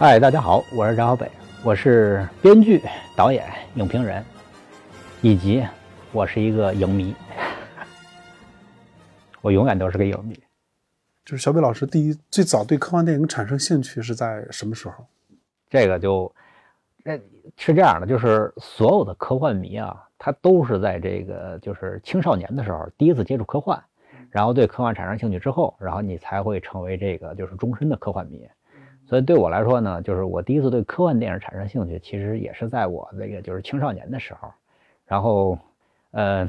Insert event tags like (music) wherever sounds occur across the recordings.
嗨，大家好，我是张小北，我是编剧、导演、影评人，以及我是一个影迷，(laughs) 我永远都是个影迷。就是小北老师第一最早对科幻电影产生兴趣是在什么时候？这个就，那是这样的，就是所有的科幻迷啊，他都是在这个就是青少年的时候第一次接触科幻，然后对科幻产生兴趣之后，然后你才会成为这个就是终身的科幻迷。所以对我来说呢，就是我第一次对科幻电影产生兴趣，其实也是在我这个就是青少年的时候。然后，呃。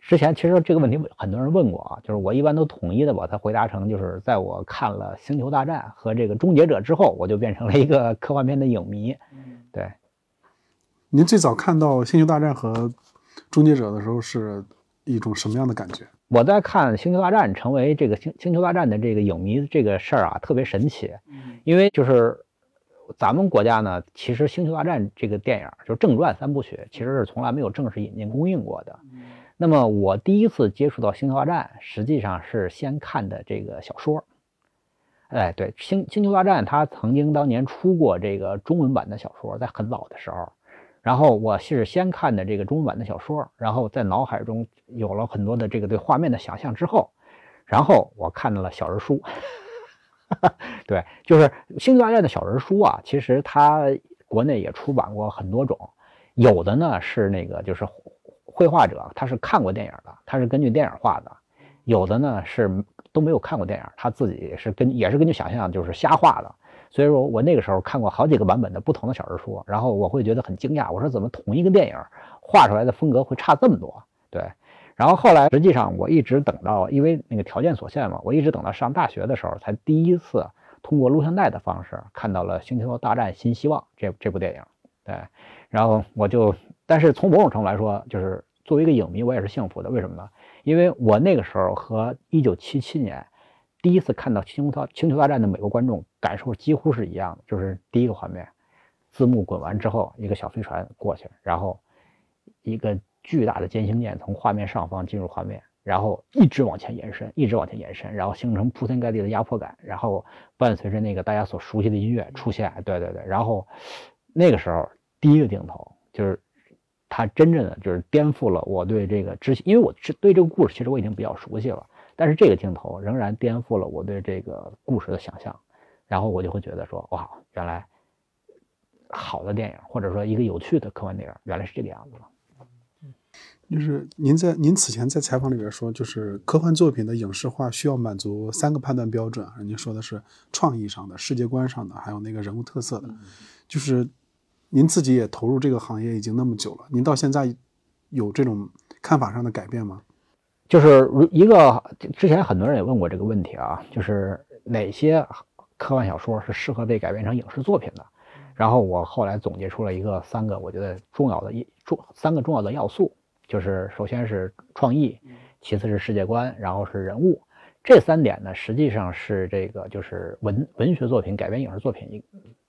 之前其实这个问题很多人问过啊，就是我一般都统一的把它回答成，就是在我看了《星球大战》和这个《终结者》之后，我就变成了一个 (laughs) 科幻片的影迷。对。您最早看到《星球大战》和《终结者》的时候是一种什么样的感觉？我在看《星球大战》成为这个《星星球大战》的这个影迷这个事儿啊，特别神奇。因为就是咱们国家呢，其实《星球大战》这个电影就是正传三部曲，其实是从来没有正式引进公映过的。那么我第一次接触到《星球大战》，实际上是先看的这个小说。哎，对，《星星球大战》它曾经当年出过这个中文版的小说，在很早的时候。然后我是先看的这个中文版的小说，然后在脑海中有了很多的这个对画面的想象之后，然后我看到了小人书。(laughs) 对，就是《星球大战》的小人书啊，其实它国内也出版过很多种，有的呢是那个就是。绘画者他是看过电影的，他是根据电影画的，有的呢是都没有看过电影，他自己是根也是根据想象就是瞎画的。所以说我那个时候看过好几个版本的不同的小人书，然后我会觉得很惊讶，我说怎么同一个电影画出来的风格会差这么多？对。然后后来实际上我一直等到，因为那个条件所限嘛，我一直等到上大学的时候才第一次通过录像带的方式看到了《星球大战：新希望》这这部电影。对。然后我就，但是从某种程度来说，就是。作为一个影迷，我也是幸福的。为什么呢？因为我那个时候和1977年第一次看到《星球大星球大战》的美国观众感受几乎是一样的。就是第一个画面，字幕滚完之后，一个小飞船过去，然后一个巨大的歼星舰从画面上方进入画面，然后一直往前延伸，一直往前延伸，然后形成铺天盖地的压迫感，然后伴随着那个大家所熟悉的音乐出现。对对对，然后那个时候第一个镜头就是。它真正的就是颠覆了我对这个之前，因为我是对这个故事其实我已经比较熟悉了，但是这个镜头仍然颠覆了我对这个故事的想象，然后我就会觉得说，哇，原来好的电影或者说一个有趣的科幻电影原来是这个样子了。就是您在您此前在采访里边说，就是科幻作品的影视化需要满足三个判断标准，您说的是创意上的、世界观上的，还有那个人物特色的，就是。您自己也投入这个行业已经那么久了，您到现在有这种看法上的改变吗？就是如一个之前很多人也问过这个问题啊，就是哪些科幻小说是适合被改编成影视作品的？然后我后来总结出了一个三个我觉得重要的一重三个重要的要素，就是首先是创意，其次是世界观，然后是人物。这三点呢，实际上是这个就是文文学作品改编影视作品。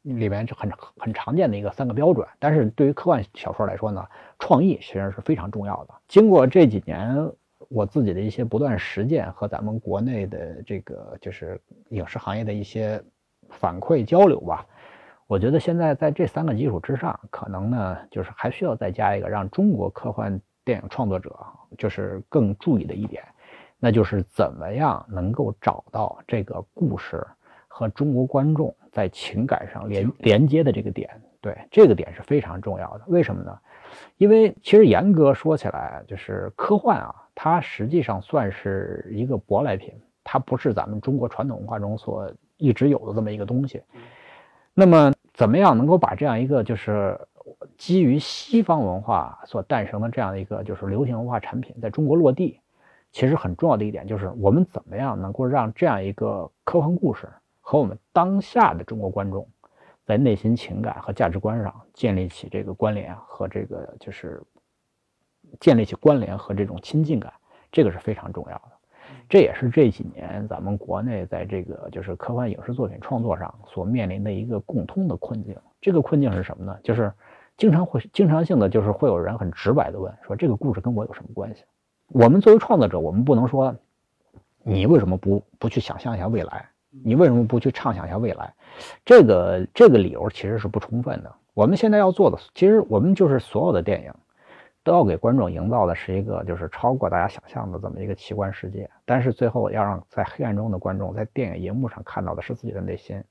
里面就很很常见的一个三个标准，但是对于科幻小说来说呢，创意实际上是非常重要的。经过这几年我自己的一些不断实践和咱们国内的这个就是影视行业的一些反馈交流吧，我觉得现在在这三个基础之上，可能呢就是还需要再加一个让中国科幻电影创作者就是更注意的一点，那就是怎么样能够找到这个故事。和中国观众在情感上连连接的这个点，对这个点是非常重要的。为什么呢？因为其实严格说起来，就是科幻啊，它实际上算是一个舶来品，它不是咱们中国传统文化中所一直有的这么一个东西。那么，怎么样能够把这样一个就是基于西方文化所诞生的这样一个就是流行文化产品在中国落地？其实很重要的一点就是，我们怎么样能够让这样一个科幻故事。和我们当下的中国观众，在内心情感和价值观上建立起这个关联和这个就是建立起关联和这种亲近感，这个是非常重要的。这也是这几年咱们国内在这个就是科幻影视作品创作上所面临的一个共通的困境。这个困境是什么呢？就是经常会经常性的就是会有人很直白的问说这个故事跟我有什么关系？我们作为创作者，我们不能说你为什么不不去想象一下未来？你为什么不去畅想一下未来？这个这个理由其实是不充分的。我们现在要做的，其实我们就是所有的电影都要给观众营造的是一个就是超过大家想象的这么一个奇观世界，但是最后要让在黑暗中的观众在电影荧幕上看到的是自己的内心。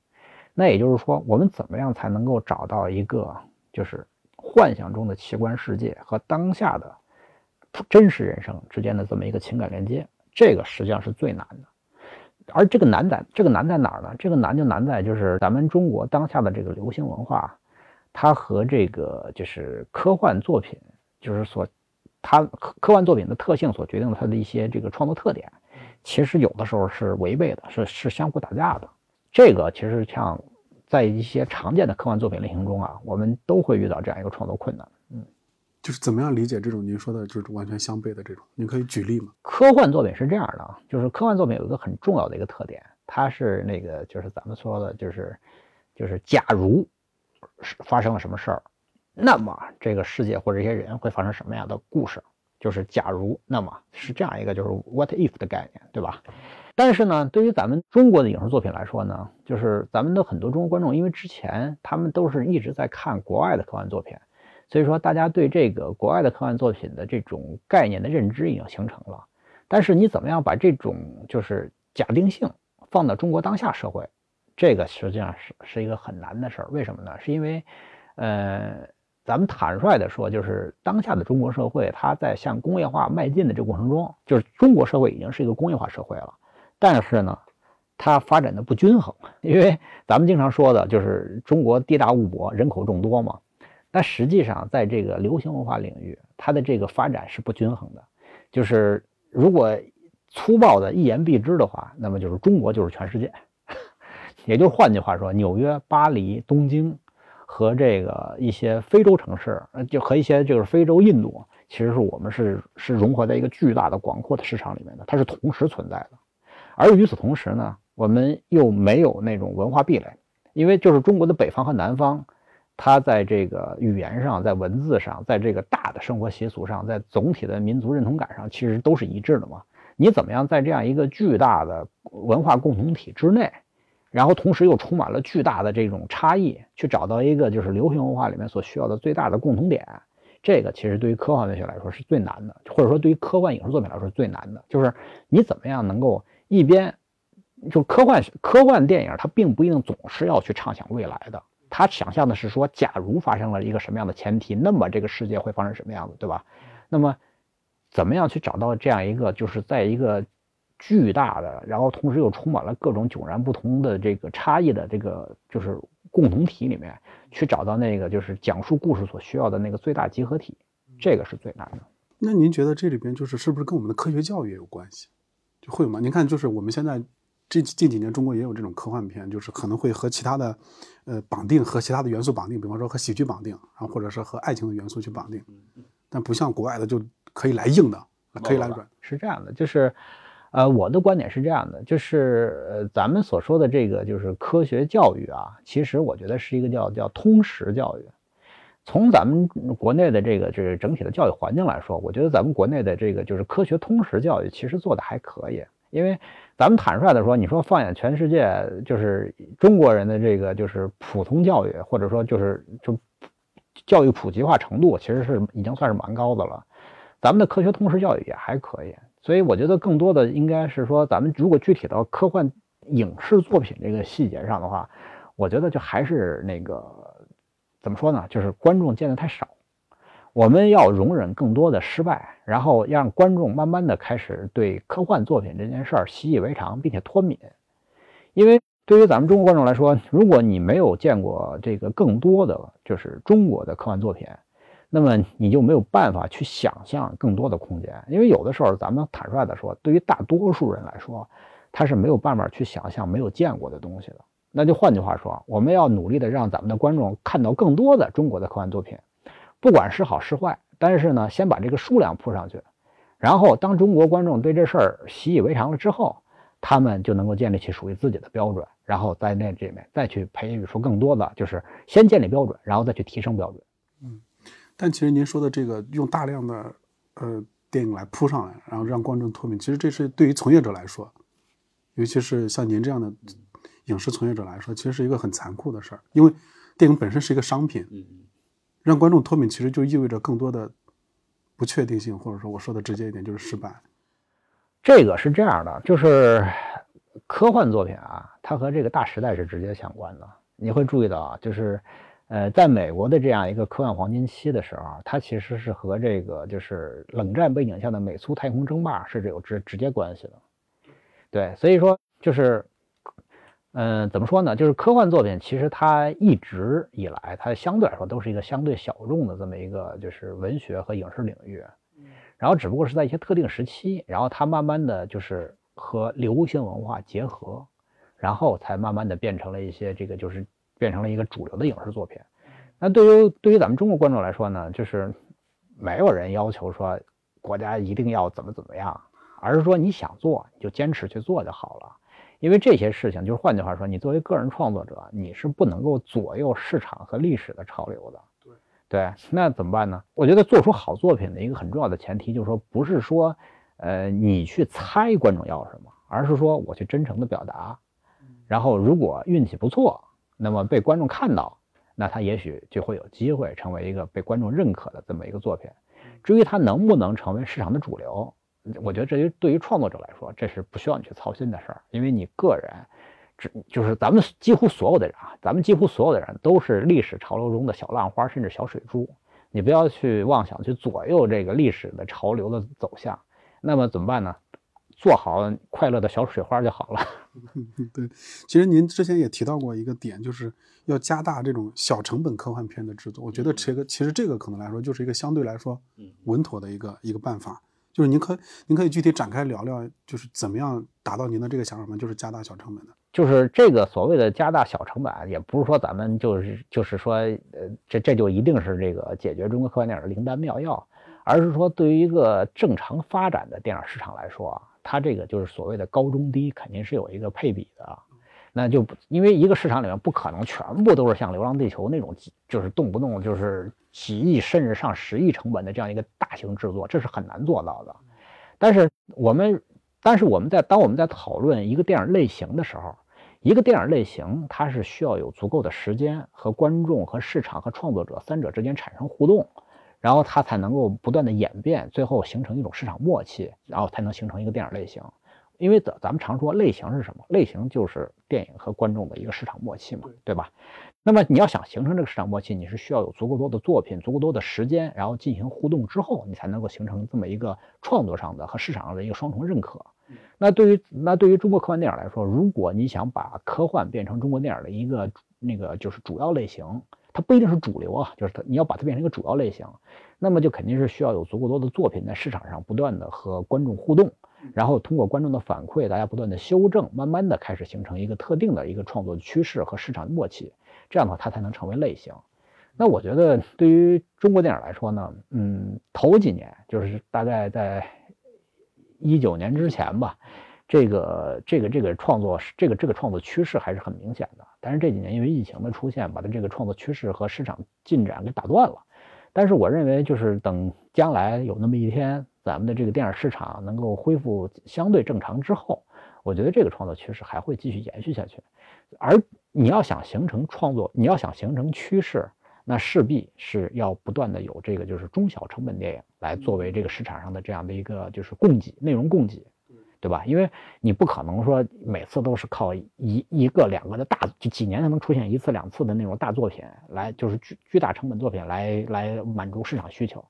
那也就是说，我们怎么样才能够找到一个就是幻想中的奇观世界和当下的真实人生之间的这么一个情感连接？这个实际上是最难的。而这个难在，这个难在哪儿呢？这个难就难在就是咱们中国当下的这个流行文化，它和这个就是科幻作品，就是所它科科幻作品的特性所决定的它的一些这个创作特点，其实有的时候是违背的，是是相互打架的。这个其实像在一些常见的科幻作品类型中啊，我们都会遇到这样一个创作困难。就是怎么样理解这种您说的，就是完全相悖的这种？你可以举例吗？科幻作品是这样的，就是科幻作品有一个很重要的一个特点，它是那个就是咱们说的，就是就是假如是发生了什么事儿，那么这个世界或者这些人会发生什么样的故事？就是假如，那么是这样一个就是 what if 的概念，对吧？但是呢，对于咱们中国的影视作品来说呢，就是咱们的很多中国观众，因为之前他们都是一直在看国外的科幻作品。所以说，大家对这个国外的科幻作品的这种概念的认知已经形成了，但是你怎么样把这种就是假定性放到中国当下社会，这个实际上是是一个很难的事儿。为什么呢？是因为，呃，咱们坦率的说，就是当下的中国社会，它在向工业化迈进的这个过程中，就是中国社会已经是一个工业化社会了，但是呢，它发展的不均衡，因为咱们经常说的就是中国地大物博，人口众多嘛。但实际上，在这个流行文化领域，它的这个发展是不均衡的。就是如果粗暴的一言蔽之的话，那么就是中国就是全世界。(laughs) 也就换句话说，纽约、巴黎、东京和这个一些非洲城市，就和一些就是非洲、印度，其实是我们是是融合在一个巨大的、广阔的市场里面的，它是同时存在的。而与此同时呢，我们又没有那种文化壁垒，因为就是中国的北方和南方。它在这个语言上，在文字上，在这个大的生活习俗上，在总体的民族认同感上，其实都是一致的嘛。你怎么样在这样一个巨大的文化共同体之内，然后同时又充满了巨大的这种差异，去找到一个就是流行文化里面所需要的最大的共同点？这个其实对于科幻文学来说是最难的，或者说对于科幻影视作品来说是最难的，就是你怎么样能够一边就科幻科幻电影，它并不一定总是要去畅想未来的。他想象的是说，假如发生了一个什么样的前提，那么这个世界会发生什么样子，对吧？那么，怎么样去找到这样一个，就是在一个巨大的，然后同时又充满了各种迥然不同的这个差异的这个就是共同体里面，去找到那个就是讲述故事所需要的那个最大集合体，这个是最难的。那您觉得这里边就是是不是跟我们的科学教育也有关系？就会吗？您看，就是我们现在。这近几年，中国也有这种科幻片，就是可能会和其他的，呃，绑定和其他的元素绑定，比方说和喜剧绑定，然后或者是和爱情的元素去绑定，但不像国外的就可以来硬的，可以来软。是这样的，就是，呃，我的观点是这样的，就是呃，咱们所说的这个就是科学教育啊，其实我觉得是一个叫叫通识教育。从咱们国内的这个这个整体的教育环境来说，我觉得咱们国内的这个就是科学通识教育其实做的还可以，因为。咱们坦率的说，你说放眼全世界，就是中国人的这个就是普通教育，或者说就是就教育普及化程度，其实是已经算是蛮高的了。咱们的科学通识教育也还可以，所以我觉得更多的应该是说，咱们如果具体到科幻影视作品这个细节上的话，我觉得就还是那个怎么说呢，就是观众见的太少。我们要容忍更多的失败，然后让观众慢慢的开始对科幻作品这件事儿习以为常，并且脱敏。因为对于咱们中国观众来说，如果你没有见过这个更多的就是中国的科幻作品，那么你就没有办法去想象更多的空间。因为有的时候，咱们坦率的说，对于大多数人来说，他是没有办法去想象没有见过的东西的。那就换句话说，我们要努力的让咱们的观众看到更多的中国的科幻作品。不管是好是坏，但是呢，先把这个数量铺上去，然后当中国观众对这事儿习以为常了之后，他们就能够建立起属于自己的标准，然后在那这里面再去培育出更多的，就是先建立标准，然后再去提升标准。嗯，但其实您说的这个用大量的呃电影来铺上来，然后让观众脱敏，其实这是对于从业者来说，尤其是像您这样的影视从业者来说，其实是一个很残酷的事儿，因为电影本身是一个商品，让观众脱敏，其实就意味着更多的不确定性，或者说我说的直接一点就是失败。这个是这样的，就是科幻作品啊，它和这个大时代是直接相关的。你会注意到啊，就是呃，在美国的这样一个科幻黄金期的时候，它其实是和这个就是冷战背景下的美苏太空争霸是有直直接关系的。对，所以说就是，嗯，怎么说呢？就是科幻作品其实它一直以来，它相对来说都是一个相对小众的这么一个就是文学和影视领域。然后只不过是在一些特定时期，然后它慢慢的就是和流行文化结合，然后才慢慢的变成了一些这个就是变成了一个主流的影视作品。那对于对于咱们中国观众来说呢，就是没有人要求说国家一定要怎么怎么样，而是说你想做你就坚持去做就好了。因为这些事情就是换句话说，你作为个人创作者，你是不能够左右市场和历史的潮流的。对，那怎么办呢？我觉得做出好作品的一个很重要的前提就是说，不是说，呃，你去猜观众要什么，而是说我去真诚的表达。然后如果运气不错，那么被观众看到，那他也许就会有机会成为一个被观众认可的这么一个作品。至于他能不能成为市场的主流，我觉得这于对于创作者来说，这是不需要你去操心的事儿，因为你个人。只就是咱们几乎所有的人啊，咱们几乎所有的人都是历史潮流中的小浪花，甚至小水珠。你不要去妄想去左右这个历史的潮流的走向。那么怎么办呢？做好快乐的小水花就好了。(laughs) 对，其实您之前也提到过一个点，就是要加大这种小成本科幻片的制作。我觉得这个其实这个可能来说就是一个相对来说稳妥的一个一个办法。就是您可您可以具体展开聊聊，就是怎么样达到您的这个想法吗？就是加大小成本的。就是这个所谓的加大小成本，也不是说咱们就是就是说，呃，这这就一定是这个解决中国科幻电影的灵丹妙药，而是说对于一个正常发展的电影市场来说啊，它这个就是所谓的高中低肯定是有一个配比的。那就因为一个市场里面不可能全部都是像《流浪地球》那种，就是动不动就是几亿甚至上十亿成本的这样一个大型制作，这是很难做到的。但是我们。但是我们在当我们在讨论一个电影类型的时候，一个电影类型它是需要有足够的时间和观众和市场和创作者三者之间产生互动，然后它才能够不断的演变，最后形成一种市场默契，然后才能形成一个电影类型。因为咱咱们常说类型是什么？类型就是电影和观众的一个市场默契嘛，对吧？那么你要想形成这个市场默契，你是需要有足够多的作品、足够多的时间，然后进行互动之后，你才能够形成这么一个创作上的和市场上的一个双重认可。那对于那对于中国科幻电影来说，如果你想把科幻变成中国电影的一个那个就是主要类型，它不一定是主流啊，就是它你要把它变成一个主要类型，那么就肯定是需要有足够多的作品在市场上不断的和观众互动。然后通过观众的反馈，大家不断的修正，慢慢的开始形成一个特定的一个创作的趋势和市场默契，这样的话它才能成为类型。那我觉得对于中国电影来说呢，嗯，头几年就是大概在一九年之前吧，这个这个这个创作这个这个创作趋势还是很明显的。但是这几年因为疫情的出现，把它这个创作趋势和市场进展给打断了。但是我认为就是等将来有那么一天。咱们的这个电影市场能够恢复相对正常之后，我觉得这个创作趋势还会继续延续下去。而你要想形成创作，你要想形成趋势，那势必是要不断的有这个就是中小成本电影来作为这个市场上的这样的一个就是供给内容供给，对吧？因为你不可能说每次都是靠一一个两个的大，就几年才能出现一次两次的那种大作品来，就是巨巨大成本作品来来满足市场需求。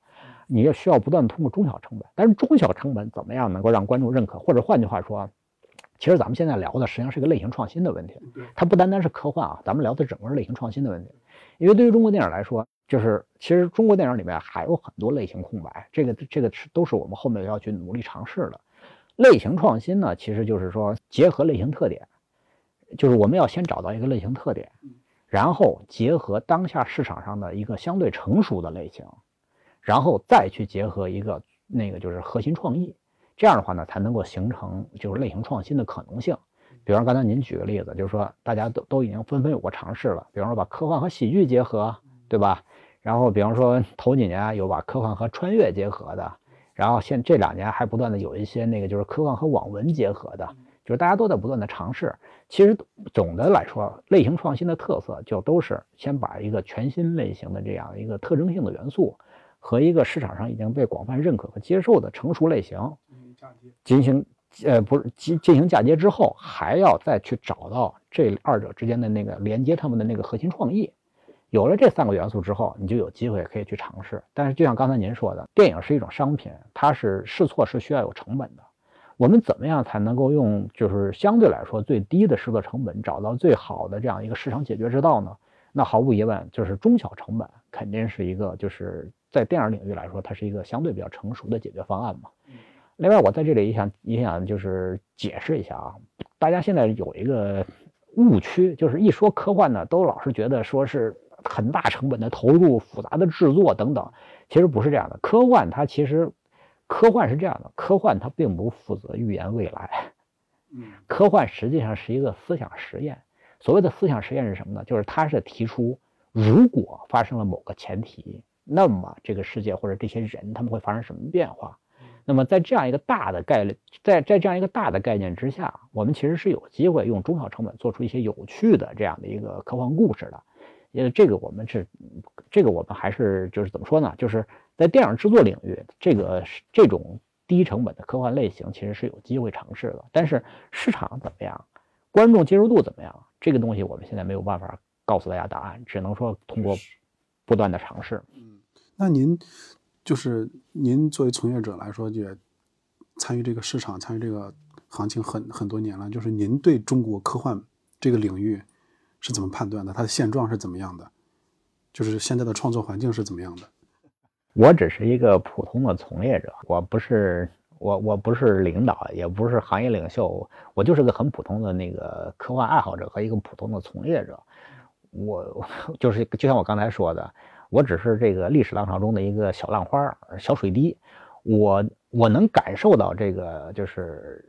你也需要不断通过中小成本，但是中小成本怎么样能够让观众认可？或者换句话说，其实咱们现在聊的实际上是个类型创新的问题。它不单单是科幻啊，咱们聊的整个是类型创新的问题。因为对于中国电影来说，就是其实中国电影里面还有很多类型空白，这个这个是都是我们后面要去努力尝试的。类型创新呢，其实就是说结合类型特点，就是我们要先找到一个类型特点，然后结合当下市场上的一个相对成熟的类型。然后再去结合一个那个就是核心创意，这样的话呢，才能够形成就是类型创新的可能性。比方刚才您举个例子，就是说大家都都已经纷纷有过尝试了，比方说把科幻和喜剧结合，对吧？然后比方说头几年有把科幻和穿越结合的，然后现这两年还不断的有一些那个就是科幻和网文结合的。就是大家都在不断的尝试。其实总的来说，类型创新的特色就都是先把一个全新类型的这样一个特征性的元素和一个市场上已经被广泛认可和接受的成熟类型进行呃不是进进行嫁接之后，还要再去找到这二者之间的那个连接他们的那个核心创意。有了这三个元素之后，你就有机会可以去尝试。但是就像刚才您说的，电影是一种商品，它是试错是需要有成本的。我们怎么样才能够用就是相对来说最低的试错成本找到最好的这样一个市场解决之道呢？那毫无疑问就是中小成本肯定是一个就是在电影领域来说它是一个相对比较成熟的解决方案嘛。另外我在这里也想也想就是解释一下啊，大家现在有一个误区，就是一说科幻呢，都老是觉得说是很大成本的投入、复杂的制作等等，其实不是这样的。科幻它其实。科幻是这样的，科幻它并不负责预言未来，嗯，科幻实际上是一个思想实验。所谓的思想实验是什么呢？就是它是提出，如果发生了某个前提，那么这个世界或者这些人他们会发生什么变化？那么在这样一个大的概率，在在这样一个大的概念之下，我们其实是有机会用中小成本做出一些有趣的这样的一个科幻故事的。因为这个我们是，这个我们还是就是怎么说呢？就是在电影制作领域，这个这种低成本的科幻类型，其实是有机会尝试的。但是市场怎么样，观众接受度怎么样，这个东西我们现在没有办法告诉大家答案，只能说通过不断的尝试。嗯，那您就是您作为从业者来说，也参与这个市场，参与这个行情很很多年了，就是您对中国科幻这个领域。是怎么判断的？它的现状是怎么样的？就是现在的创作环境是怎么样的？我只是一个普通的从业者，我不是我我不是领导，也不是行业领袖，我就是个很普通的那个科幻爱好者和一个普通的从业者。我 (laughs) 就是就像我刚才说的，我只是这个历史浪潮中的一个小浪花、小水滴。我我能感受到这个就是。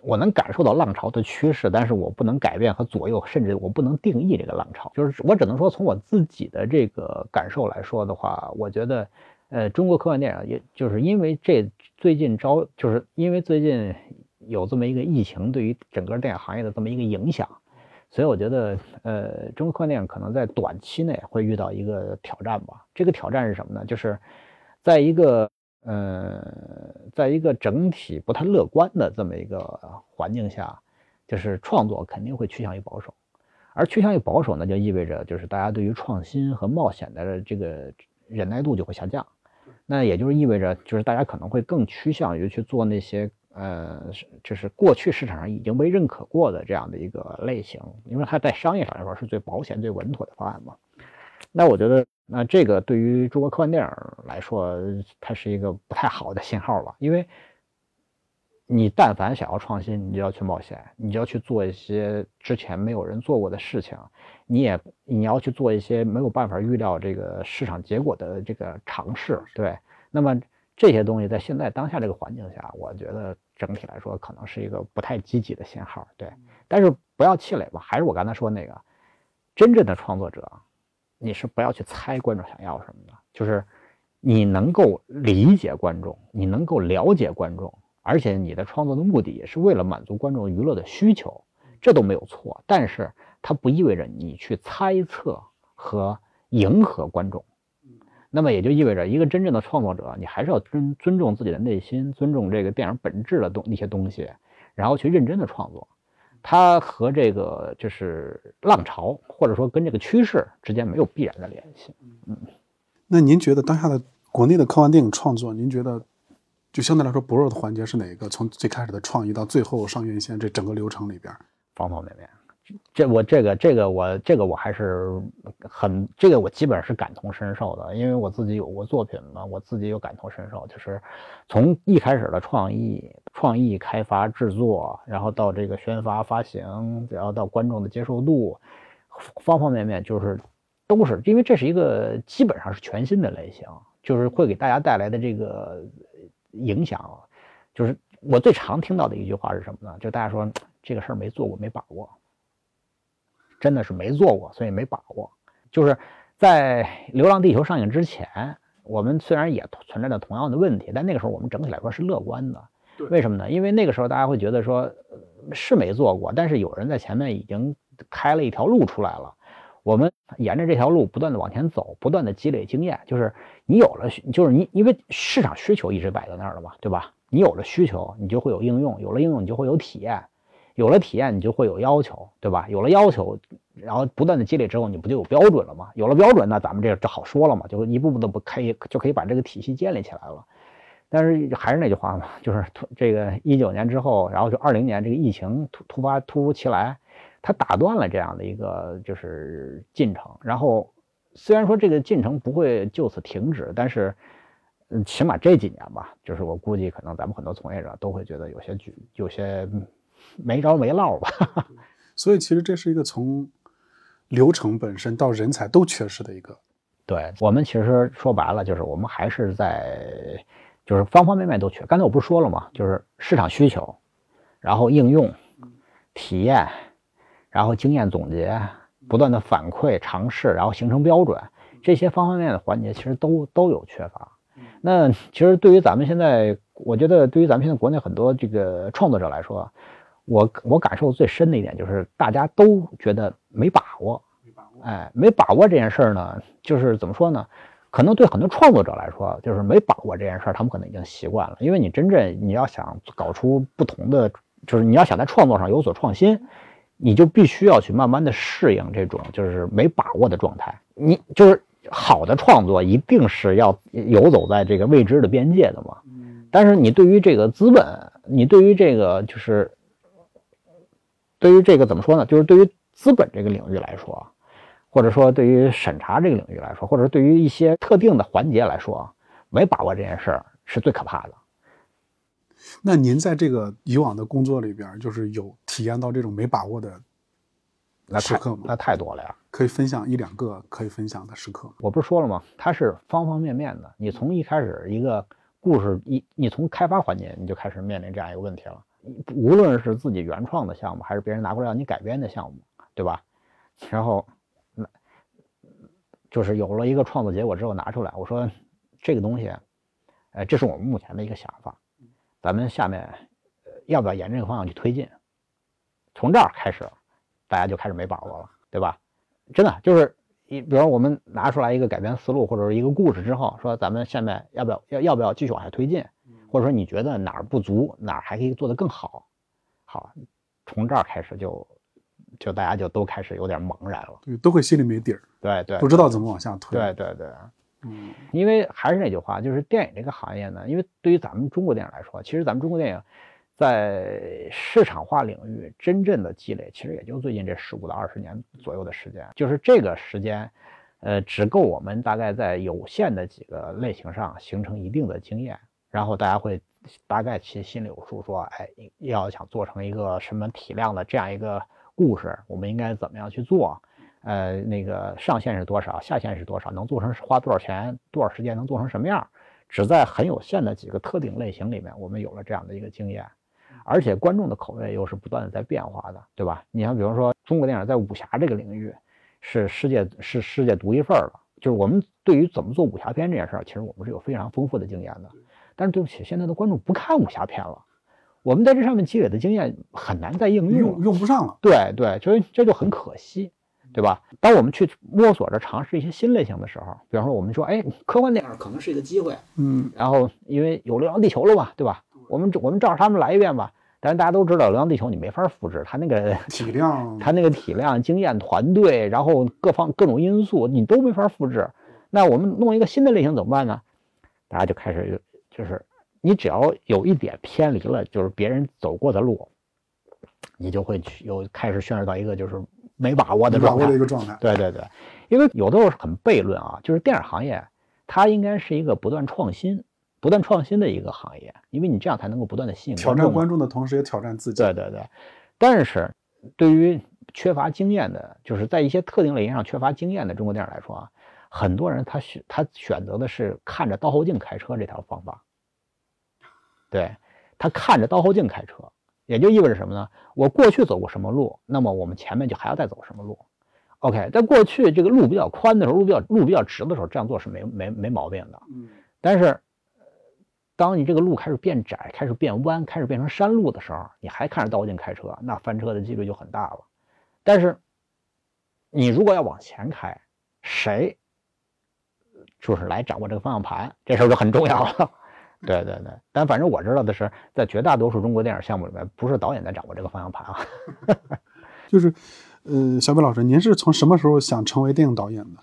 我能感受到浪潮的趋势，但是我不能改变和左右，甚至我不能定义这个浪潮。就是我只能说，从我自己的这个感受来说的话，我觉得，呃，中国科幻电影，也就是因为这最近招，就是因为最近有这么一个疫情对于整个电影行业的这么一个影响，所以我觉得，呃，中国科幻电影可能在短期内会遇到一个挑战吧。这个挑战是什么呢？就是在一个。呃，在一个整体不太乐观的这么一个环境下，就是创作肯定会趋向于保守，而趋向于保守呢，就意味着就是大家对于创新和冒险的这个忍耐度就会下降，那也就是意味着就是大家可能会更趋向于去做那些呃，就是过去市场上已经被认可过的这样的一个类型，因为它在商业上来说是最保险、最稳妥的方案嘛。那我觉得。那这个对于中国科幻电影来说，它是一个不太好的信号吧？因为，你但凡想要创新，你就要去冒险，你就要去做一些之前没有人做过的事情，你也你要去做一些没有办法预料这个市场结果的这个尝试。对，那么这些东西在现在当下这个环境下，我觉得整体来说可能是一个不太积极的信号。对，但是不要气馁吧，还是我刚才说那个，真正的创作者。你是不要去猜观众想要什么的，就是你能够理解观众，你能够了解观众，而且你的创作的目的也是为了满足观众娱乐的需求，这都没有错。但是它不意味着你去猜测和迎合观众，那么也就意味着一个真正的创作者，你还是要尊尊重自己的内心，尊重这个电影本质的东那些东西，然后去认真的创作。它和这个就是浪潮，或者说跟这个趋势之间没有必然的联系。嗯，那您觉得当下的国内的科幻电影创作，您觉得就相对来说薄弱的环节是哪一个？从最开始的创意到最后上院线这整个流程里边，方方面面。这我这个这个我这个我还是很这个我基本上是感同身受的，因为我自己有过作品嘛，我自己有感同身受，就是从一开始的创意、创意开发、制作，然后到这个宣发发行，然后到观众的接受度，方方面面就是都是因为这是一个基本上是全新的类型，就是会给大家带来的这个影响，就是我最常听到的一句话是什么呢？就大家说这个事儿没做过，没把握。真的是没做过，所以没把握。就是在《流浪地球》上映之前，我们虽然也存在着同样的问题，但那个时候我们整体来说是乐观的。为什么呢？因为那个时候大家会觉得说，是没做过，但是有人在前面已经开了一条路出来了。我们沿着这条路不断的往前走，不断的积累经验。就是你有了，就是你因为市场需求一直摆在那儿了嘛，对吧？你有了需求，你就会有应用，有了应用，你就会有体验，有了体验，你就会有要求，对吧？有了要求，然后不断的积累之后，你不就有标准了吗？有了标准，那咱们这就好说了嘛，就一步步的不可以就可以把这个体系建立起来了。但是还是那句话嘛，就是这个一九年之后，然后就二零年这个疫情突突发突如其来，它打断了这样的一个就是进程。然后虽然说这个进程不会就此停止，但是嗯，起码这几年吧，就是我估计可能咱们很多从业者都会觉得有些局有些没着没落吧。(laughs) 所以其实这是一个从流程本身到人才都缺失的一个。对我们其实说白了就是我们还是在。就是方方面面都缺。刚才我不是说了吗？就是市场需求，然后应用、体验，然后经验总结，不断的反馈、尝试，然后形成标准，这些方方面面的环节其实都都有缺乏。那其实对于咱们现在，我觉得对于咱们现在国内很多这个创作者来说，我我感受最深的一点就是大家都觉得没把握。哎，没把握这件事儿呢，就是怎么说呢？可能对很多创作者来说，就是没把握这件事儿，他们可能已经习惯了。因为你真正你要想搞出不同的，就是你要想在创作上有所创新，你就必须要去慢慢的适应这种就是没把握的状态。你就是好的创作一定是要游走在这个未知的边界的嘛。但是你对于这个资本，你对于这个就是对于这个怎么说呢？就是对于资本这个领域来说。或者说，对于审查这个领域来说，或者对于一些特定的环节来说，没把握这件事儿是最可怕的。那您在这个以往的工作里边，就是有体验到这种没把握的时刻吗？那太多了呀！可以分享一两个可以分享的时刻。我不是说了吗？它是方方面面的。你从一开始一个故事一，你从开发环节你就开始面临这样一个问题了。无论是自己原创的项目，还是别人拿过来让你改编的项目，对吧？然后。那就是有了一个创作结果之后拿出来，我说这个东西，呃，这是我们目前的一个想法，咱们下面要不要沿这个方向去推进？从这儿开始，大家就开始没把握了，对吧？真的就是一，比如我们拿出来一个改编思路或者是一个故事之后，说咱们下面要不要要要不要继续往下推进？或者说你觉得哪儿不足，哪儿还可以做得更好？好，从这儿开始就。就大家就都开始有点茫然了，对，都会心里没底儿，对对，不知道怎么往下推，对对对，嗯，因为还是那句话，就是电影这个行业呢，因为对于咱们中国电影来说，其实咱们中国电影在市场化领域真正的积累，其实也就最近这十五到二十年左右的时间，就是这个时间，呃，只够我们大概在有限的几个类型上形成一定的经验，然后大家会大概其心里有数，说，哎，要想做成一个什么体量的这样一个。故事我们应该怎么样去做？呃，那个上限是多少，下限是多少？能做成花多少钱，多少时间能做成什么样？只在很有限的几个特定类型里面，我们有了这样的一个经验，而且观众的口味又是不断的在变化的，对吧？你像比如说中国电影在武侠这个领域是世界是世界独一份儿了，就是我们对于怎么做武侠片这件事儿，其实我们是有非常丰富的经验的。但是对不起，现在的观众不看武侠片了。我们在这上面积累的经验很难再应用，用不上了。对对，所以这就很可惜，对吧？当我们去摸索着尝试一些新类型的时候，比方说我们说，哎，科幻电影可能是一个机会，嗯，然后因为有《流浪地球》了嘛，对吧？我们我们照着他们来一遍吧。但是大家都知道，《流浪地球》你没法复制，它那个 (laughs) 体量，它那个体量、经验、团队，然后各方各种因素你都没法复制。那我们弄一个新的类型怎么办呢？大家就开始就是。你只要有一点偏离了，就是别人走过的路，你就会去又开始陷入到一个就是没把握的状态。一个状态。对对对，因为有的时候很悖论啊，就是电影行业它应该是一个不断创新、不断创新的一个行业，因为你这样才能够不断的吸引挑战观众的同时也挑战自己。对对对，但是对于缺乏经验的，就是在一些特定类型上缺乏经验的中国电影来说啊，很多人他选他选择的是看着倒后镜开车这条方法。对他看着倒后镜开车，也就意味着什么呢？我过去走过什么路，那么我们前面就还要再走什么路。OK，在过去这个路比较宽的时候，路比较路比较直的时候，这样做是没没没毛病的。嗯。但是当你这个路开始变窄、开始变弯、开始变成山路的时候，你还看着倒后镜开车，那翻车的几率就很大了。但是，你如果要往前开，谁就是来掌握这个方向盘，这事儿就很重要了。对对对，但反正我知道的是，在绝大多数中国电影项目里面，不是导演在掌握这个方向盘啊。(laughs) 就是，呃，小北老师，您是从什么时候想成为电影导演的？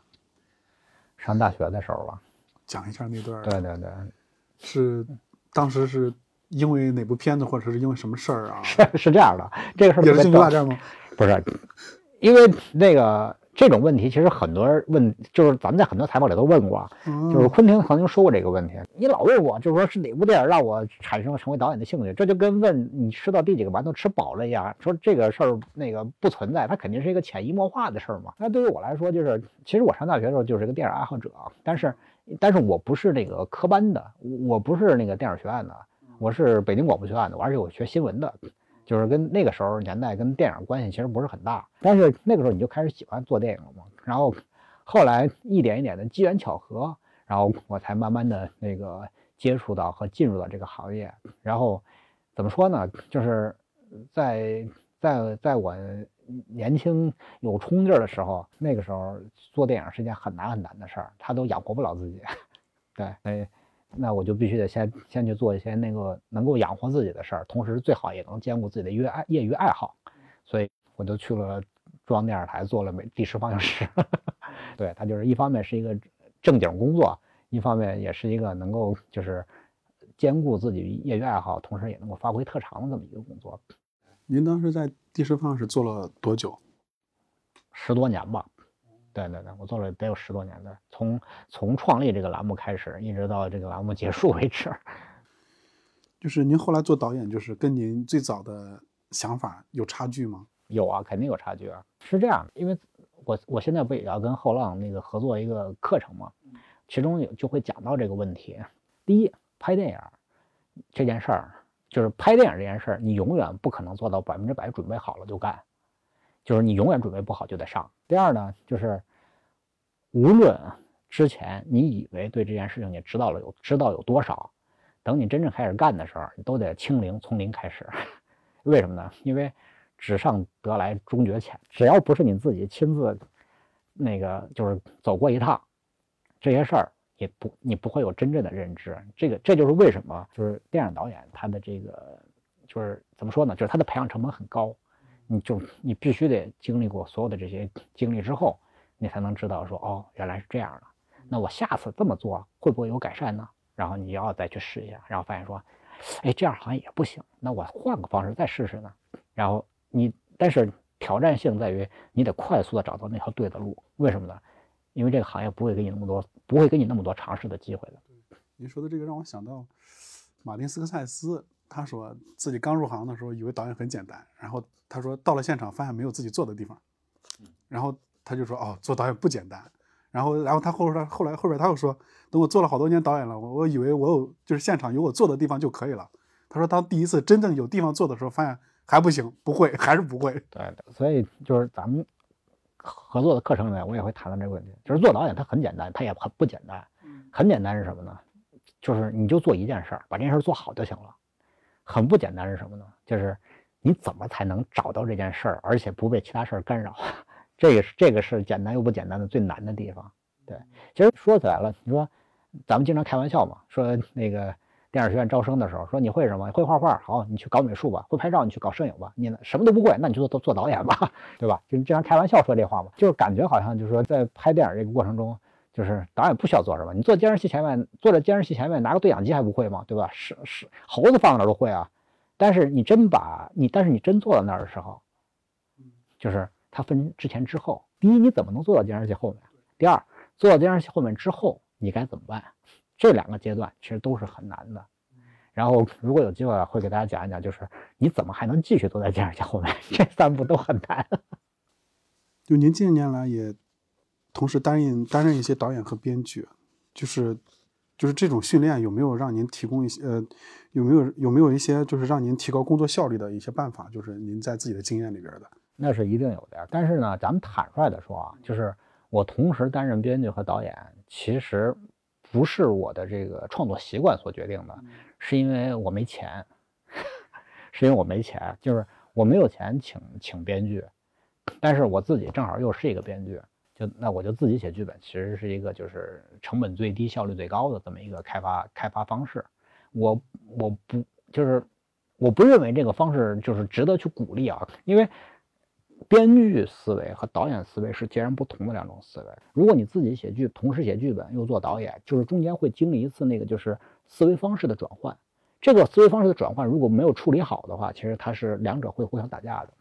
上大学的时候吧。讲一下那段。对对对。是，当时是因为哪部片子，或者是因为什么事儿啊？是是这样的，这个事儿也是星球大战吗？不是，因为那个这种问题，其实很多人问，就是咱们在很多采访里都问过，就是昆汀曾经说过这个问题。你老问我，就是说是哪部电影让我产生了成为导演的兴趣？这就跟问你吃到第几个馒头吃饱了一样。说这个事儿那个不存在，它肯定是一个潜移默化的事儿嘛。那对于我来说，就是其实我上大学的时候就是一个电影爱好者，但是。但是我不是那个科班的，我不是那个电影学院的，我是北京广播学院的，而且我学新闻的，就是跟那个时候年代跟电影关系其实不是很大。但是那个时候你就开始喜欢做电影了嘛，然后后来一点一点的机缘巧合，然后我才慢慢的那个接触到和进入到这个行业。然后怎么说呢？就是在在在我。年轻有冲劲儿的时候，那个时候做电影是件很难很难的事儿，他都养活不了自己。(laughs) 对，哎，那我就必须得先先去做一些那个能够养活自己的事儿，同时最好也能兼顾自己的业爱业余爱好。所以我就去了中央电视台做了美第十放映师。(laughs) 对他就是一方面是一个正经工作，一方面也是一个能够就是兼顾自己业余爱好，同时也能够发挥特长的这么一个工作。您当时在第十放是做了多久？十多年吧。对对对，我做了得有十多年的，从从创立这个栏目开始，一直到这个栏目结束为止。(laughs) 就是您后来做导演，就是跟您最早的想法有差距吗？有啊，肯定有差距啊。是这样，因为我我现在不也要跟后浪那个合作一个课程吗？其中有就会讲到这个问题。第一，拍电影这件事儿。就是拍电影这件事儿，你永远不可能做到百分之百准备好了就干，就是你永远准备不好就得上。第二呢，就是无论之前你以为对这件事情你知道了有知道有多少，等你真正开始干的时候，你都得清零，从零开始。(laughs) 为什么呢？因为纸上得来终觉浅，只要不是你自己亲自那个就是走过一趟这些事儿。也不，你不会有真正的认知。这个，这就是为什么，就是电影导演他的这个，就是怎么说呢？就是他的培养成本很高。你就你必须得经历过所有的这些经历之后，你才能知道说，哦，原来是这样的。那我下次这么做会不会有改善呢？然后你要再去试一下，然后发现说，哎，这样好像也不行。那我换个方式再试试呢？然后你，但是挑战性在于你得快速的找到那条对的路。为什么呢？因为这个行业不会给你那么多，不会给你那么多尝试的机会的。您说的这个让我想到，马丁斯科塞斯，他说自己刚入行的时候以为导演很简单，然后他说到了现场发现没有自己做的地方，然后他就说哦，做导演不简单。然后，然后他后边后来后边他又说，等我做了好多年导演了，我我以为我有就是现场有我做的地方就可以了。他说当第一次真正有地方做的时候，发现还不行，不会，还是不会。对的，所以就是咱们。合作的课程里面，我也会谈到这个问题。就是做导演，它很简单，它也很不简单。很简单是什么呢？就是你就做一件事儿，把这件事儿做好就行了。很不简单是什么呢？就是你怎么才能找到这件事儿，而且不被其他事儿干扰？这个是这个是简单又不简单的最难的地方。对，其实说起来了，你说咱们经常开玩笑嘛，说那个。电影学院招生的时候说你会什么？会画画，好，你去搞美术吧；会拍照，你去搞摄影吧。你什么都不会，那你就做做导演吧，(laughs) 对吧？就经常开玩笑说这话嘛，就是感觉好像就是说在拍电影这个过程中，就是导演不需要做什么，你坐监视器前面，坐在监视器前面拿个对讲机还不会吗？对吧？是是，猴子放哪都会啊。但是你真把你，但是你真坐到那儿的时候，就是它分之前之后。第一，你怎么能坐到监视器后面？第二，坐到监视器后面之后，你该怎么办？这两个阶段其实都是很难的，然后如果有机会会给大家讲一讲，就是你怎么还能继续坐在监视器后面，(laughs) 这三步都很难。就您近年来也同时担任担任一些导演和编剧，就是就是这种训练有没有让您提供一些呃有没有有没有一些就是让您提高工作效率的一些办法？就是您在自己的经验里边的。那是一定有的，但是呢，咱们坦率的说啊，就是我同时担任编剧和导演，其实。不是我的这个创作习惯所决定的，是因为我没钱，(laughs) 是因为我没钱，就是我没有钱请请编剧，但是我自己正好又是一个编剧，就那我就自己写剧本，其实是一个就是成本最低、效率最高的这么一个开发开发方式。我我不就是我不认为这个方式就是值得去鼓励啊，因为。编剧思维和导演思维是截然不同的两种思维。如果你自己写剧，同时写剧本又做导演，就是中间会经历一次那个就是思维方式的转换。这个思维方式的转换如果没有处理好的话，其实它是两者会互相打架的。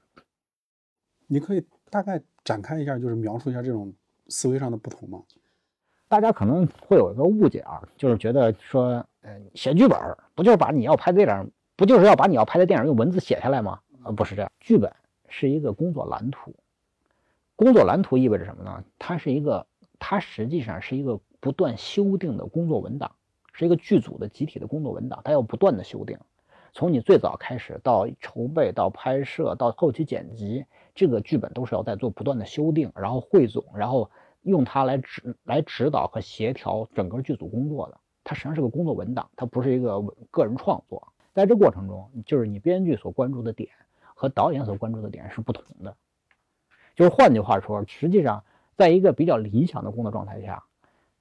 你可以大概展开一下，就是描述一下这种思维上的不同吗？大家可能会有一个误解啊，就是觉得说，呃，写剧本不就是把你要拍的电影，不就是要把你要拍的电影用文字写下来吗？呃，不是这样，剧本。是一个工作蓝图，工作蓝图意味着什么呢？它是一个，它实际上是一个不断修订的工作文档，是一个剧组的集体的工作文档，它要不断的修订。从你最早开始到筹备到拍摄到后期剪辑，这个剧本都是要在做不断的修订，然后汇总，然后用它来指来指导和协调整个剧组工作的。它实际上是个工作文档，它不是一个个人创作。在这过程中，就是你编剧所关注的点。和导演所关注的点是不同的，就是换句话说，实际上，在一个比较理想的工作状态下，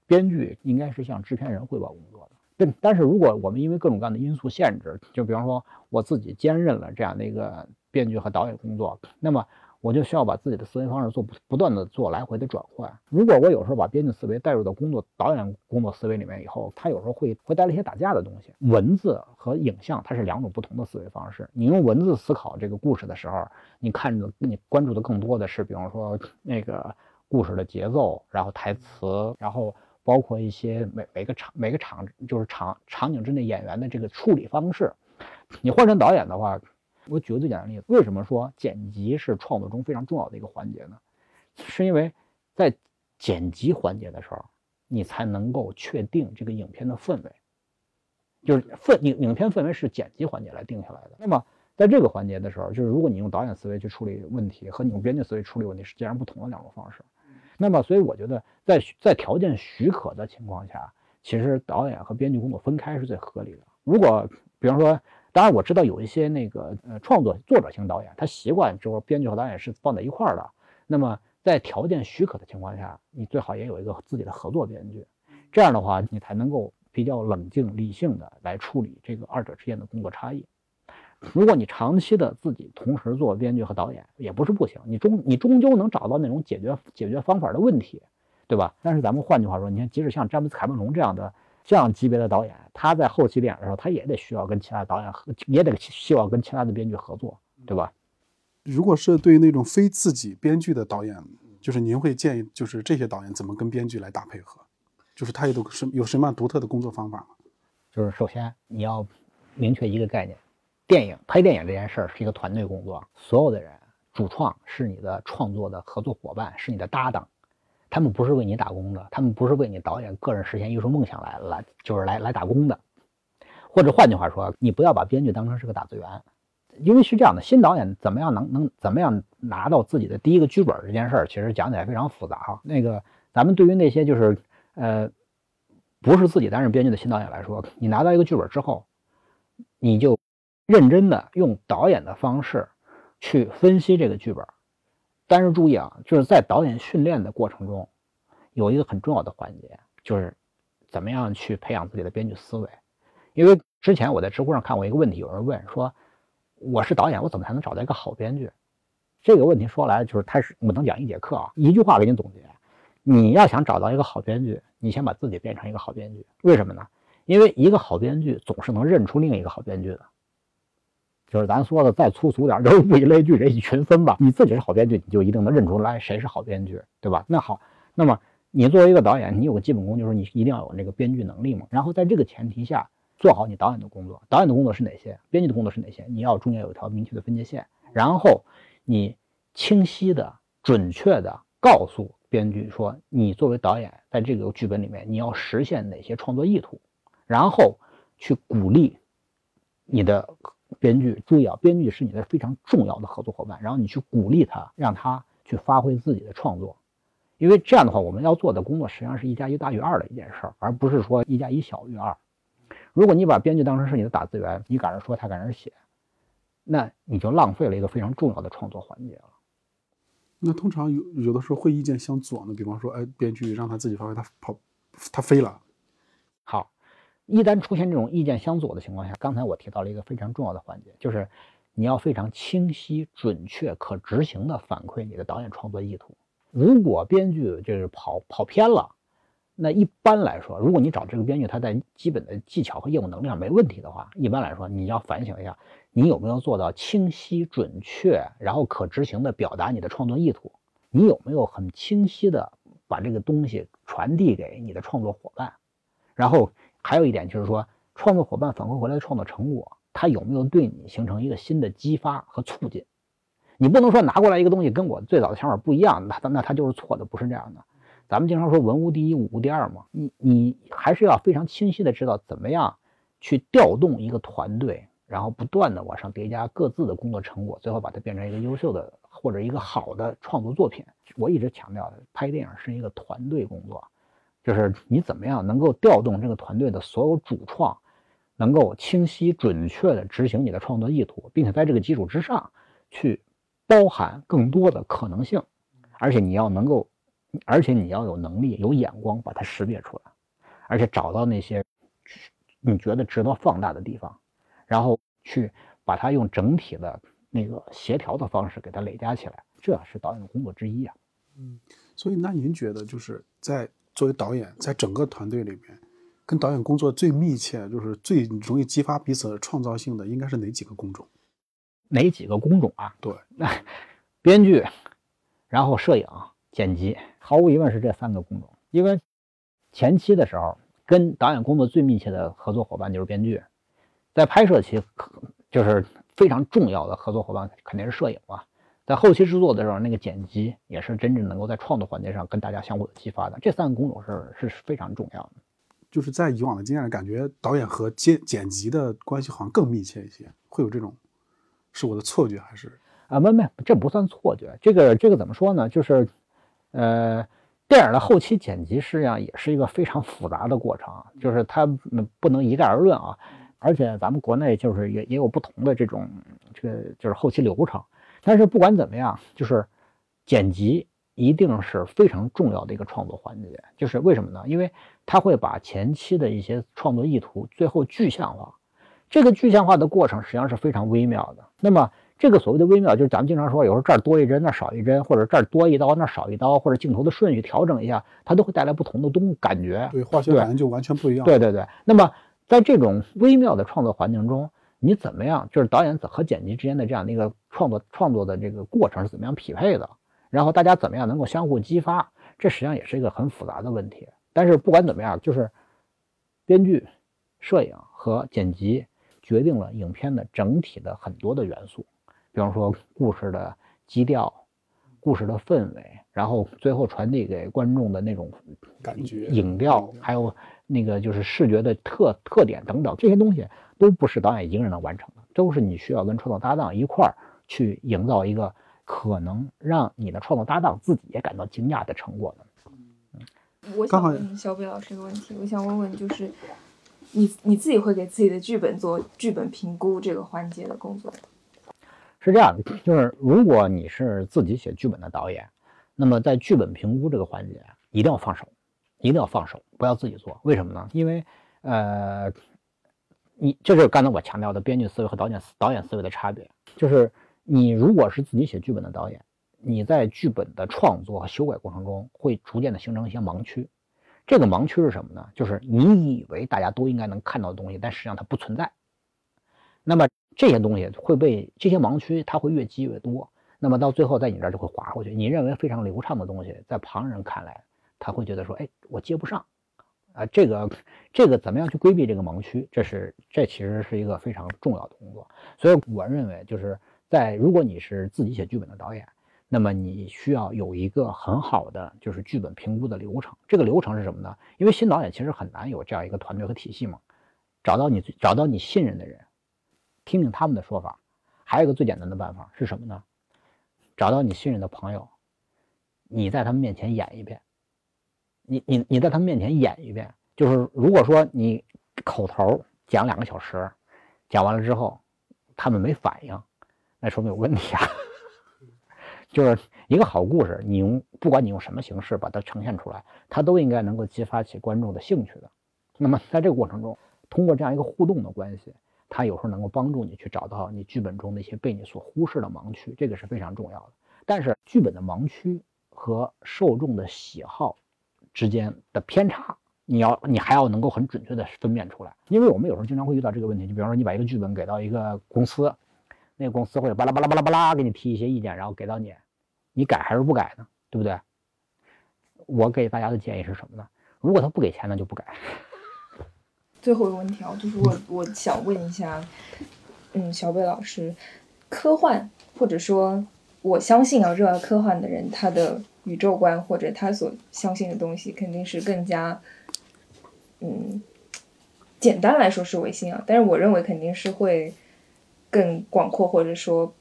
编剧应该是向制片人汇报工作的。但但是如果我们因为各种各样的因素限制，就比方说我自己兼任了这样的一个编剧和导演工作，那么。我就需要把自己的思维方式做不不断的做来回的转换。如果我有时候把编剧思维带入到工作导演工作思维里面以后，他有时候会会带来一些打架的东西。文字和影像它是两种不同的思维方式。你用文字思考这个故事的时候，你看着你关注的更多的是，比方说那个故事的节奏，然后台词，然后包括一些每每个场每个场就是场场景之内演员的这个处理方式。你换成导演的话。我举个最简单的例子，为什么说剪辑是创作中非常重要的一个环节呢？是因为在剪辑环节的时候，你才能够确定这个影片的氛围，就是氛影影片氛围是剪辑环节来定下来的。那么在这个环节的时候，就是如果你用导演思维去处理问题，和你用编剧思维处理问题是截然不同的两种方式。那么，所以我觉得在在条件许可的情况下，其实导演和编剧工作分开是最合理的。如果比方说，当然我知道有一些那个呃创作作者型导演，他习惯就是编剧和导演是放在一块儿的。那么在条件许可的情况下，你最好也有一个自己的合作编剧，这样的话你才能够比较冷静理性的来处理这个二者之间的工作差异。如果你长期的自己同时做编剧和导演，也不是不行，你终你终究能找到那种解决解决方法的问题，对吧？但是咱们换句话说，你看，即使像詹姆斯凯文龙这样的。这样级别的导演，他在后期电影的时候，他也得需要跟其他导演合，也得希望跟其他的编剧合作，对吧？如果是对于那种非自己编剧的导演，就是您会建议，就是这些导演怎么跟编剧来打配合？就是他有什有什么样独特的工作方法吗？就是首先你要明确一个概念，电影拍电影这件事儿是一个团队工作，所有的人主创是你的创作的合作伙伴，是你的搭档。他们不是为你打工的，他们不是为你导演个人实现艺术梦想来来，就是来来打工的。或者换句话说，你不要把编剧当成是个打字员，因为是这样的，新导演怎么样能能怎么样拿到自己的第一个剧本这件事儿，其实讲起来非常复杂哈。那个咱们对于那些就是呃不是自己担任编剧的新导演来说，你拿到一个剧本之后，你就认真的用导演的方式去分析这个剧本。但是注意啊，就是在导演训练的过程中，有一个很重要的环节，就是怎么样去培养自己的编剧思维。因为之前我在知乎上看过一个问题，有人问说：“我是导演，我怎么才能找到一个好编剧？”这个问题说来就是，他是我能讲一节课啊。一句话给你总结：你要想找到一个好编剧，你先把自己变成一个好编剧。为什么呢？因为一个好编剧总是能认出另一个好编剧的。就是咱说的再粗俗点，就是物以类聚，人以群分吧。你自己是好编剧，你就一定能认出来谁是好编剧，对吧？那好，那么你作为一个导演，你有个基本功，就是你一定要有那个编剧能力嘛。然后在这个前提下，做好你导演的工作。导演的工作是哪些？编剧的工作是哪些？你要中间有一条明确的分界线。然后你清晰的、准确的告诉编剧说，你作为导演在这个剧本里面，你要实现哪些创作意图，然后去鼓励你的。编剧注意啊，编剧是你的非常重要的合作伙伴。然后你去鼓励他，让他去发挥自己的创作。因为这样的话，我们要做的工作实际上是一加一大于二的一件事儿，而不是说一加一小于二。如果你把编剧当成是你的打字员，你赶着说，他赶着写，那你就浪费了一个非常重要的创作环节了。那通常有有的时候会意见相左呢，比方说，哎，编剧让他自己发挥，他跑，他飞了。好，一旦出现这种意见相左的情况下，刚才我提到了一个非常重要的环节，就是你要非常清晰、准确、可执行的反馈你的导演创作意图。如果编剧就是跑跑偏了，那一般来说，如果你找这个编剧，他在基本的技巧和业务能力上没问题的话，一般来说，你要反省一下，你有没有做到清晰、准确，然后可执行的表达你的创作意图？你有没有很清晰的把这个东西传递给你的创作伙伴？然后还有一点就是说，创作伙伴反馈回来的创作成果，他有没有对你形成一个新的激发和促进？你不能说拿过来一个东西跟我最早的想法不一样，那那他就是错的，不是这样的。咱们经常说文无第一，武无第二嘛，你你还是要非常清晰的知道怎么样去调动一个团队，然后不断的往上叠加各自的工作成果，最后把它变成一个优秀的或者一个好的创作作品。我一直强调的，拍电影是一个团队工作，就是你怎么样能够调动这个团队的所有主创，能够清晰准确的执行你的创作意图，并且在这个基础之上去。包含更多的可能性，而且你要能够，而且你要有能力、有眼光把它识别出来，而且找到那些你觉得值得放大的地方，然后去把它用整体的那个协调的方式给它累加起来，这是导演的工作之一啊。嗯，所以那您觉得就是在作为导演，在整个团队里面，跟导演工作最密切，就是最容易激发彼此创造性的，应该是哪几个工种？哪几个工种啊？对，那编剧，然后摄影、剪辑，毫无疑问是这三个工种。因为前期的时候，跟导演工作最密切的合作伙伴就是编剧，在拍摄期，就是非常重要的合作伙伴肯定是摄影嘛。在后期制作的时候，那个剪辑也是真正能够在创作环节上跟大家相互的激发的。这三个工种是是非常重要的。就是在以往的经验感觉，导演和剪剪辑的关系好像更密切一些，会有这种。是我的错觉还是啊？没没，这不算错觉。这个这个怎么说呢？就是，呃，电影的后期剪辑实际上也是一个非常复杂的过程，就是它不能一概而论啊。而且咱们国内就是也也有不同的这种这个就是后期流程。但是不管怎么样，就是剪辑一定是非常重要的一个创作环节。就是为什么呢？因为它会把前期的一些创作意图最后具象化。这个具象化的过程实际上是非常微妙的。那么，这个所谓的微妙，就是咱们经常说，有时候这儿多一针，那儿少一针，或者这儿多一刀，那儿少一刀，或者镜头的顺序调整一下，它都会带来不同的东感觉。对，化学反应就完全不一样。对对对。那么，在这种微妙的创作环境中，你怎么样？就是导演和剪辑之间的这样的一个创作创作的这个过程是怎么样匹配的？然后大家怎么样能够相互激发？这实际上也是一个很复杂的问题。但是不管怎么样，就是编剧、摄影和剪辑。决定了影片的整体的很多的元素，比方说故事的基调、故事的氛围，然后最后传递给观众的那种感觉、影调，还有那个就是视觉的特特点等等，这些东西都不是导演一个人能完成的，都是你需要跟创作搭档一块儿去营造一个可能让你的创作搭档自己也感到惊讶的成果的。嗯我想问小北老师一个问题，我想问问就是。你你自己会给自己的剧本做剧本评估这个环节的工作？是这样的，就是如果你是自己写剧本的导演，那么在剧本评估这个环节一定要放手，一定要放手，不要自己做。为什么呢？因为呃，你这是刚才我强调的编剧思维和导演导演思维的差别。就是你如果是自己写剧本的导演，你在剧本的创作和修改过程中会逐渐的形成一些盲区。这个盲区是什么呢？就是你以为大家都应该能看到的东西，但实际上它不存在。那么这些东西会被这些盲区，它会越积越多。那么到最后，在你这儿就会滑过去。你认为非常流畅的东西，在旁人看来，他会觉得说：“哎，我接不上。”啊，这个这个怎么样去规避这个盲区？这是这其实是一个非常重要的工作。所以我认为，就是在如果你是自己写剧本的导演。那么你需要有一个很好的就是剧本评估的流程。这个流程是什么呢？因为新导演其实很难有这样一个团队和体系嘛。找到你找到你信任的人，听听他们的说法。还有一个最简单的办法是什么呢？找到你信任的朋友，你在他们面前演一遍，你你你在他们面前演一遍，就是如果说你口头讲两个小时，讲完了之后他们没反应，那说明有问题啊。(laughs) 就是一个好故事，你用不管你用什么形式把它呈现出来，它都应该能够激发起观众的兴趣的。那么在这个过程中，通过这样一个互动的关系，它有时候能够帮助你去找到你剧本中那些被你所忽视的盲区，这个是非常重要的。但是剧本的盲区和受众的喜好之间的偏差，你要你还要能够很准确的分辨出来。因为我们有时候经常会遇到这个问题，就比方说你把一个剧本给到一个公司，那个公司会巴拉巴拉巴拉巴拉给你提一些意见，然后给到你。你改还是不改呢？对不对？我给大家的建议是什么呢？如果他不给钱，那就不改。最后一个问题啊，就是我我想问一下，嗯，小北老师，科幻或者说我相信啊，热爱科幻的人，他的宇宙观或者他所相信的东西，肯定是更加，嗯，简单来说是唯心啊，但是我认为肯定是会更广阔，或者说。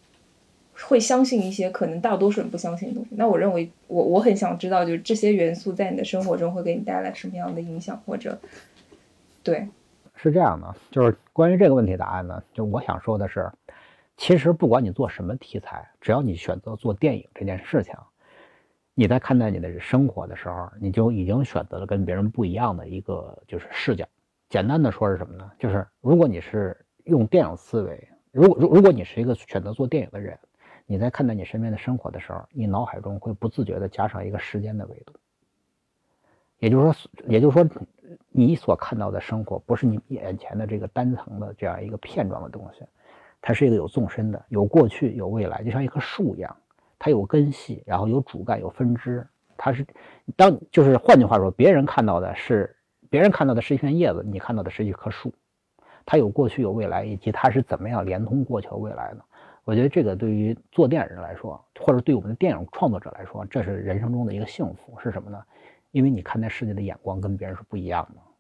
会相信一些可能大多数人不相信的东西。那我认为，我我很想知道，就是这些元素在你的生活中会给你带来什么样的影响，或者，对，是这样的，就是关于这个问题答案呢，就我想说的是，其实不管你做什么题材，只要你选择做电影这件事情，你在看待你的生活的时候，你就已经选择了跟别人不一样的一个就是视角。简单的说是什么呢？就是如果你是用电影思维，如果如如果你是一个选择做电影的人。你在看待你身边的生活的时候，你脑海中会不自觉地加上一个时间的维度，也就是说，也就是说，你所看到的生活不是你眼前的这个单层的这样一个片状的东西，它是一个有纵深的，有过去，有未来，就像一棵树一样，它有根系，然后有主干，有分支。它是当就是换句话说，别人看到的是别人看到的是一片叶子，你看到的是一棵树，它有过去，有未来，以及它是怎么样连通过去和未来的。我觉得这个对于做电影人来说，或者对我们的电影创作者来说，这是人生中的一个幸福，是什么呢？因为你看待世界的眼光跟别人是不一样的。